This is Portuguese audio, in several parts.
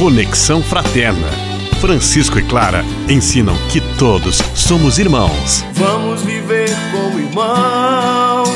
Conexão Fraterna. Francisco e Clara ensinam que todos somos irmãos. Vamos viver como irmãos.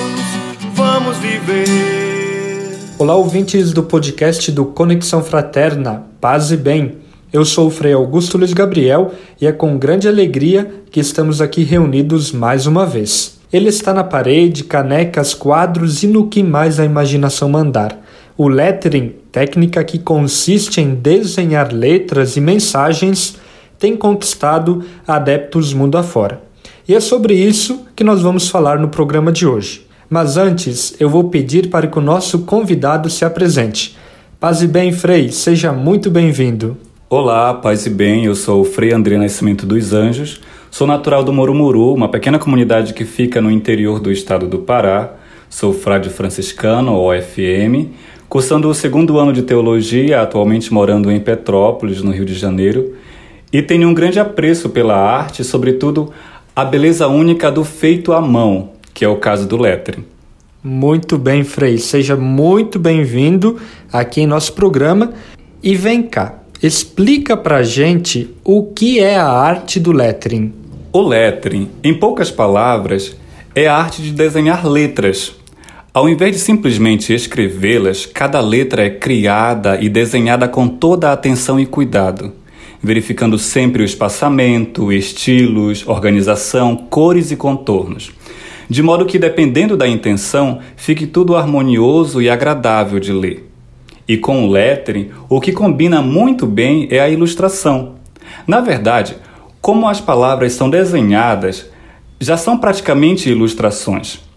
Vamos viver. Olá, ouvintes do podcast do Conexão Fraterna. Paz e bem. Eu sou o Frei Augusto Luiz Gabriel e é com grande alegria que estamos aqui reunidos mais uma vez. Ele está na parede, canecas, quadros e no que mais a imaginação mandar. O lettering, técnica que consiste em desenhar letras e mensagens, tem conquistado adeptos mundo afora. E é sobre isso que nós vamos falar no programa de hoje. Mas antes, eu vou pedir para que o nosso convidado se apresente. Paz e bem, Frei, seja muito bem-vindo. Olá, paz e bem, eu sou o Frei André Nascimento dos Anjos, sou natural do Morumuru, uma pequena comunidade que fica no interior do estado do Pará, sou frade franciscano, OFM, cursando o segundo ano de teologia, atualmente morando em Petrópolis, no Rio de Janeiro, e tenho um grande apreço pela arte, sobretudo a beleza única do feito à mão, que é o caso do lettering. Muito bem, Frei, seja muito bem-vindo aqui em nosso programa e vem cá, Explica pra gente o que é a arte do lettering. O lettering, em poucas palavras, é a arte de desenhar letras. Ao invés de simplesmente escrevê-las, cada letra é criada e desenhada com toda a atenção e cuidado, verificando sempre o espaçamento, estilos, organização, cores e contornos, de modo que, dependendo da intenção, fique tudo harmonioso e agradável de ler. E com o lettering, o que combina muito bem é a ilustração. Na verdade, como as palavras são desenhadas, já são praticamente ilustrações.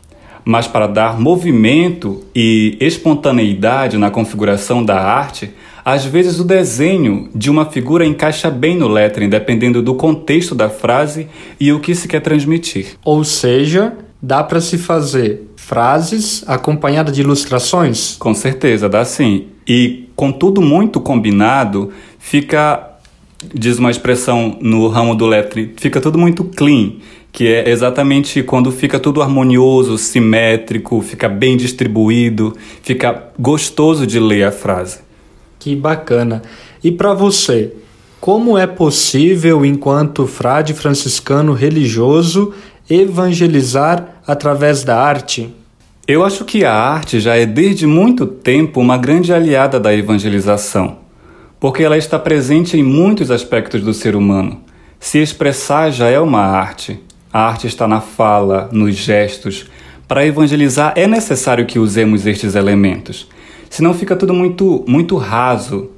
Mas para dar movimento e espontaneidade na configuração da arte, às vezes o desenho de uma figura encaixa bem no lettering, dependendo do contexto da frase e o que se quer transmitir. Ou seja, dá para se fazer frases acompanhadas de ilustrações? Com certeza, dá sim. E com tudo muito combinado, fica, diz uma expressão no ramo do lettering, fica tudo muito clean, que é exatamente quando fica tudo harmonioso, simétrico, fica bem distribuído, fica gostoso de ler a frase. Que bacana. E para você, como é possível, enquanto frade franciscano religioso, evangelizar através da arte? Eu acho que a arte já é desde muito tempo uma grande aliada da evangelização, porque ela está presente em muitos aspectos do ser humano. Se expressar já é uma arte. A arte está na fala, nos gestos. Para evangelizar é necessário que usemos estes elementos. Senão fica tudo muito, muito raso.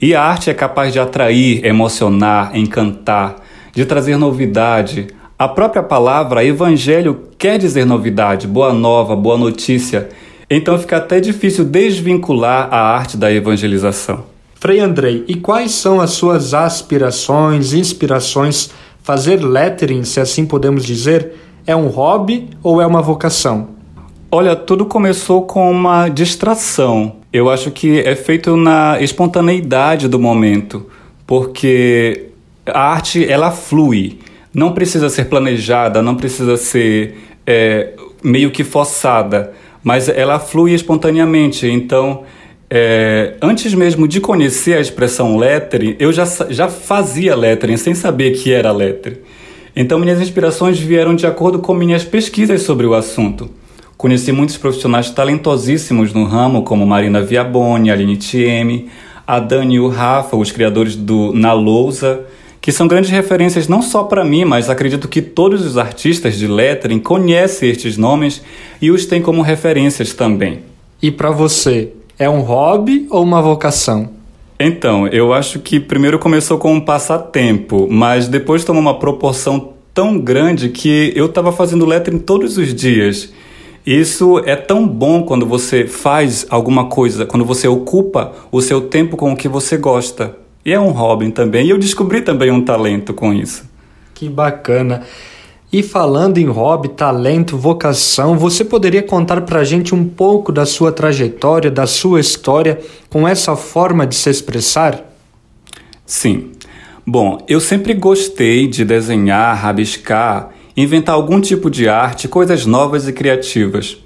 E a arte é capaz de atrair, emocionar, encantar, de trazer novidade, a própria palavra evangelho quer dizer novidade, boa nova, boa notícia. Então fica até difícil desvincular a arte da evangelização. Frei Andrei, e quais são as suas aspirações, inspirações? Fazer lettering, se assim podemos dizer, é um hobby ou é uma vocação? Olha, tudo começou com uma distração. Eu acho que é feito na espontaneidade do momento, porque a arte ela flui não precisa ser planejada, não precisa ser é, meio que forçada, mas ela flui espontaneamente. Então, é, antes mesmo de conhecer a expressão lettering, eu já, já fazia lettering sem saber que era lettering. Então, minhas inspirações vieram de acordo com minhas pesquisas sobre o assunto. Conheci muitos profissionais talentosíssimos no ramo, como Marina Viaboni, Aline Thieme, a Dani e o Rafa, os criadores do Na Lousa, que são grandes referências não só para mim, mas acredito que todos os artistas de lettering conhecem estes nomes e os têm como referências também. E para você, é um hobby ou uma vocação? Então, eu acho que primeiro começou com um passatempo, mas depois tomou uma proporção tão grande que eu estava fazendo lettering todos os dias. Isso é tão bom quando você faz alguma coisa, quando você ocupa o seu tempo com o que você gosta. E é um hobby também. E eu descobri também um talento com isso. Que bacana. E falando em hobby, talento, vocação, você poderia contar pra gente um pouco da sua trajetória, da sua história com essa forma de se expressar? Sim. Bom, eu sempre gostei de desenhar, rabiscar, inventar algum tipo de arte, coisas novas e criativas.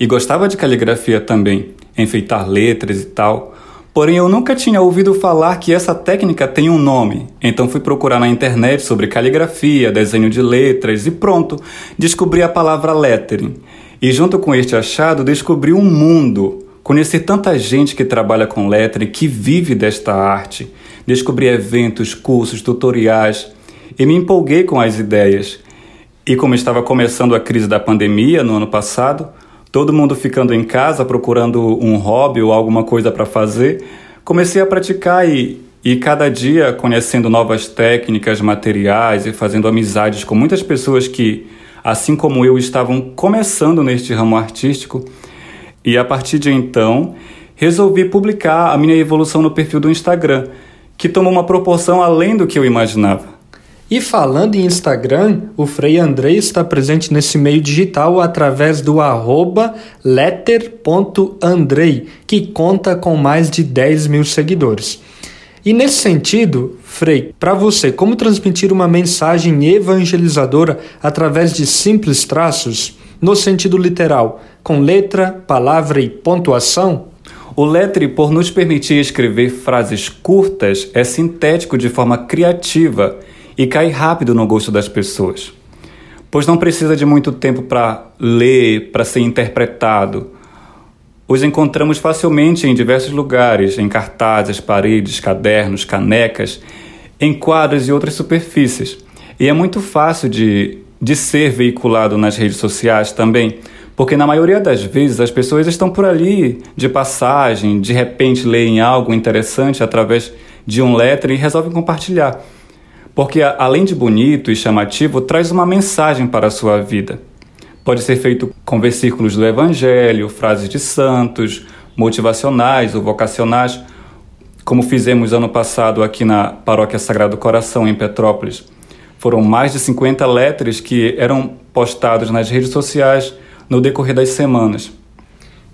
E gostava de caligrafia também, enfeitar letras e tal. Porém, eu nunca tinha ouvido falar que essa técnica tem um nome. Então fui procurar na internet sobre caligrafia, desenho de letras e pronto, descobri a palavra lettering. E junto com este achado, descobri um mundo. Conheci tanta gente que trabalha com lettering, que vive desta arte. Descobri eventos, cursos, tutoriais e me empolguei com as ideias. E como estava começando a crise da pandemia no ano passado, todo mundo ficando em casa procurando um hobby ou alguma coisa para fazer, comecei a praticar e, e cada dia conhecendo novas técnicas, materiais e fazendo amizades com muitas pessoas que, assim como eu, estavam começando neste ramo artístico. E a partir de então, resolvi publicar a minha evolução no perfil do Instagram, que tomou uma proporção além do que eu imaginava. E falando em Instagram, o Frei Andrei está presente nesse meio digital através do arroba letter.andrei, que conta com mais de 10 mil seguidores. E nesse sentido, Frei, para você, como transmitir uma mensagem evangelizadora através de simples traços, no sentido literal, com letra, palavra e pontuação? O Lettre, por nos permitir escrever frases curtas, é sintético de forma criativa e cai rápido no gosto das pessoas, pois não precisa de muito tempo para ler, para ser interpretado. Os encontramos facilmente em diversos lugares, em cartazes, paredes, cadernos, canecas, em quadros e outras superfícies. E é muito fácil de, de ser veiculado nas redes sociais também, porque na maioria das vezes as pessoas estão por ali de passagem, de repente leem algo interessante através de um letra e resolvem compartilhar porque além de bonito e chamativo, traz uma mensagem para a sua vida. Pode ser feito com versículos do Evangelho, frases de santos, motivacionais ou vocacionais, como fizemos ano passado aqui na Paróquia Sagrado Coração, em Petrópolis. Foram mais de 50 letras que eram postados nas redes sociais no decorrer das semanas.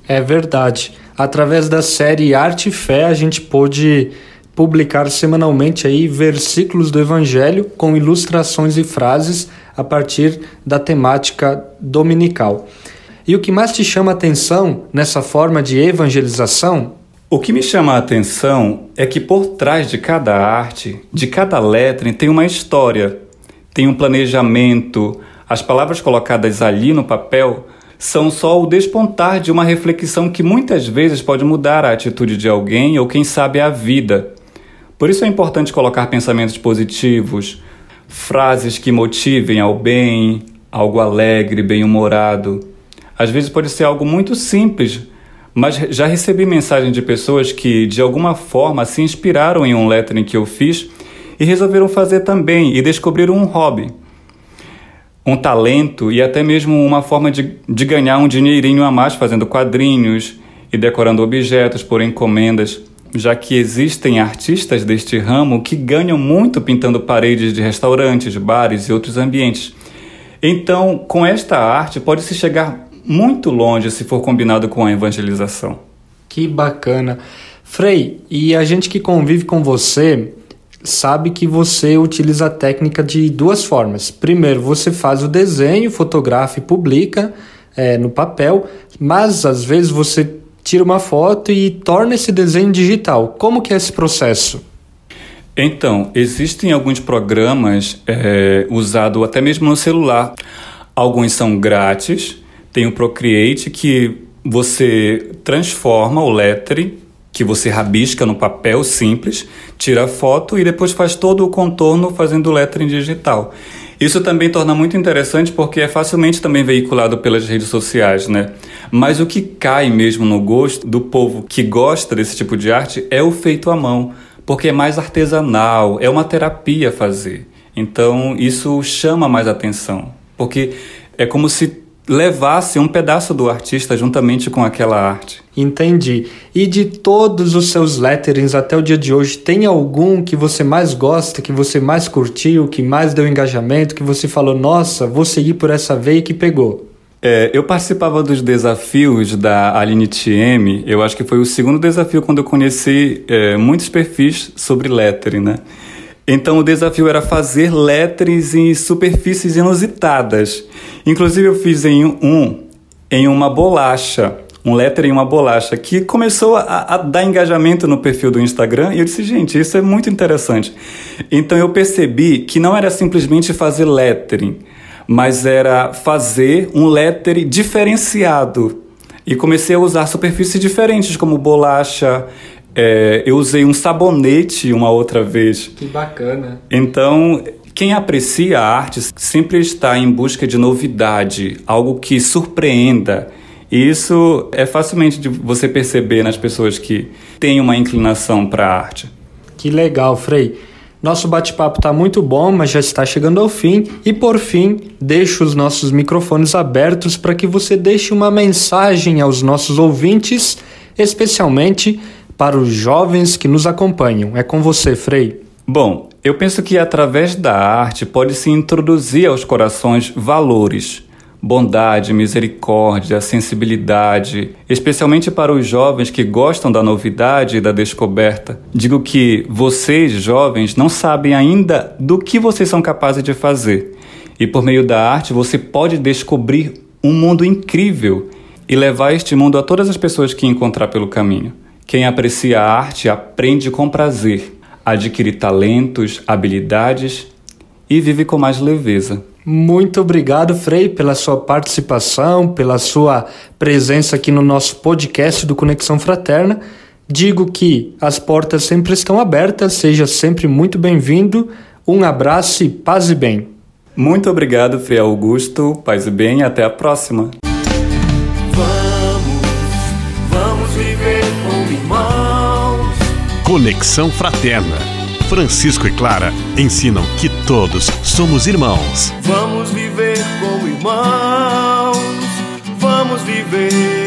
É verdade. Através da série Arte e Fé, a gente pôde publicar semanalmente aí versículos do Evangelho com ilustrações e frases a partir da temática dominical. E o que mais te chama a atenção nessa forma de evangelização? O que me chama a atenção é que por trás de cada arte, de cada letra, tem uma história, tem um planejamento. As palavras colocadas ali no papel são só o despontar de uma reflexão que muitas vezes pode mudar a atitude de alguém ou, quem sabe, a vida. Por isso é importante colocar pensamentos positivos, frases que motivem ao bem, algo alegre, bem-humorado. Às vezes pode ser algo muito simples, mas já recebi mensagem de pessoas que de alguma forma se inspiraram em um lettering que eu fiz e resolveram fazer também e descobriram um hobby, um talento e até mesmo uma forma de, de ganhar um dinheirinho a mais fazendo quadrinhos e decorando objetos por encomendas já que existem artistas deste ramo que ganham muito pintando paredes de restaurantes, bares e outros ambientes. Então, com esta arte, pode-se chegar muito longe se for combinado com a evangelização. Que bacana. Frei, e a gente que convive com você sabe que você utiliza a técnica de duas formas. Primeiro, você faz o desenho, fotografa e publica é, no papel, mas às vezes você tira uma foto e torna esse desenho digital. Como que é esse processo? Então, existem alguns programas é, usados até mesmo no celular. Alguns são grátis. Tem o Procreate que você transforma o lettering que você rabisca no papel simples, tira a foto e depois faz todo o contorno fazendo o lettering digital. Isso também torna muito interessante porque é facilmente também veiculado pelas redes sociais, né? Mas o que cai mesmo no gosto do povo que gosta desse tipo de arte é o feito à mão, porque é mais artesanal, é uma terapia fazer. Então isso chama mais atenção, porque é como se levasse um pedaço do artista juntamente com aquela arte. Entendi. E de todos os seus letterings até o dia de hoje, tem algum que você mais gosta, que você mais curtiu, que mais deu engajamento, que você falou, nossa, vou seguir por essa veia que pegou? É, eu participava dos desafios da Aline TM, eu acho que foi o segundo desafio quando eu conheci é, muitos perfis sobre lettering, né? Então o desafio era fazer lettres em superfícies inusitadas. Inclusive eu fiz em um em uma bolacha, um lettering e uma bolacha, que começou a, a, dar engajamento no perfil do Instagram e eu disse, gente, isso é muito interessante. Então eu percebi que não era simplesmente fazer lettering, mas era fazer um lettering diferenciado. E comecei a usar superfícies diferentes, como bolacha, é, eu usei um sabonete uma outra vez. Que bacana. Então, quem aprecia a arte sempre está em busca de novidade, algo que surpreenda. E isso é facilmente de você perceber nas pessoas que têm uma inclinação para a arte. Que legal, Frei. Nosso bate-papo está muito bom, mas já está chegando ao fim. E por fim, deixo os nossos microfones abertos para que você deixe uma mensagem aos nossos ouvintes, especialmente para os jovens que nos acompanham. É com você, Frei. Bom, eu penso que através da arte pode-se introduzir aos corações valores, bondade, misericórdia, sensibilidade, especialmente para os jovens que gostam da novidade e da descoberta. Digo que vocês, jovens, não sabem ainda do que vocês são capazes de fazer. E por meio da arte você pode descobrir um mundo incrível e levar este mundo a todas as pessoas que encontrar pelo caminho. Quem aprecia a arte aprende com prazer, adquire talentos, habilidades e vive com mais leveza. Muito obrigado, Frei, pela sua participação, pela sua presença aqui no nosso podcast do Conexão Fraterna. Digo que as portas sempre estão abertas, seja sempre muito bem-vindo. Um abraço e paz e bem. Muito obrigado, Frei Augusto. Paz e bem, até a próxima. Conexão Fraterna. Francisco e Clara ensinam que todos somos irmãos. Vamos viver como irmãos, vamos viver.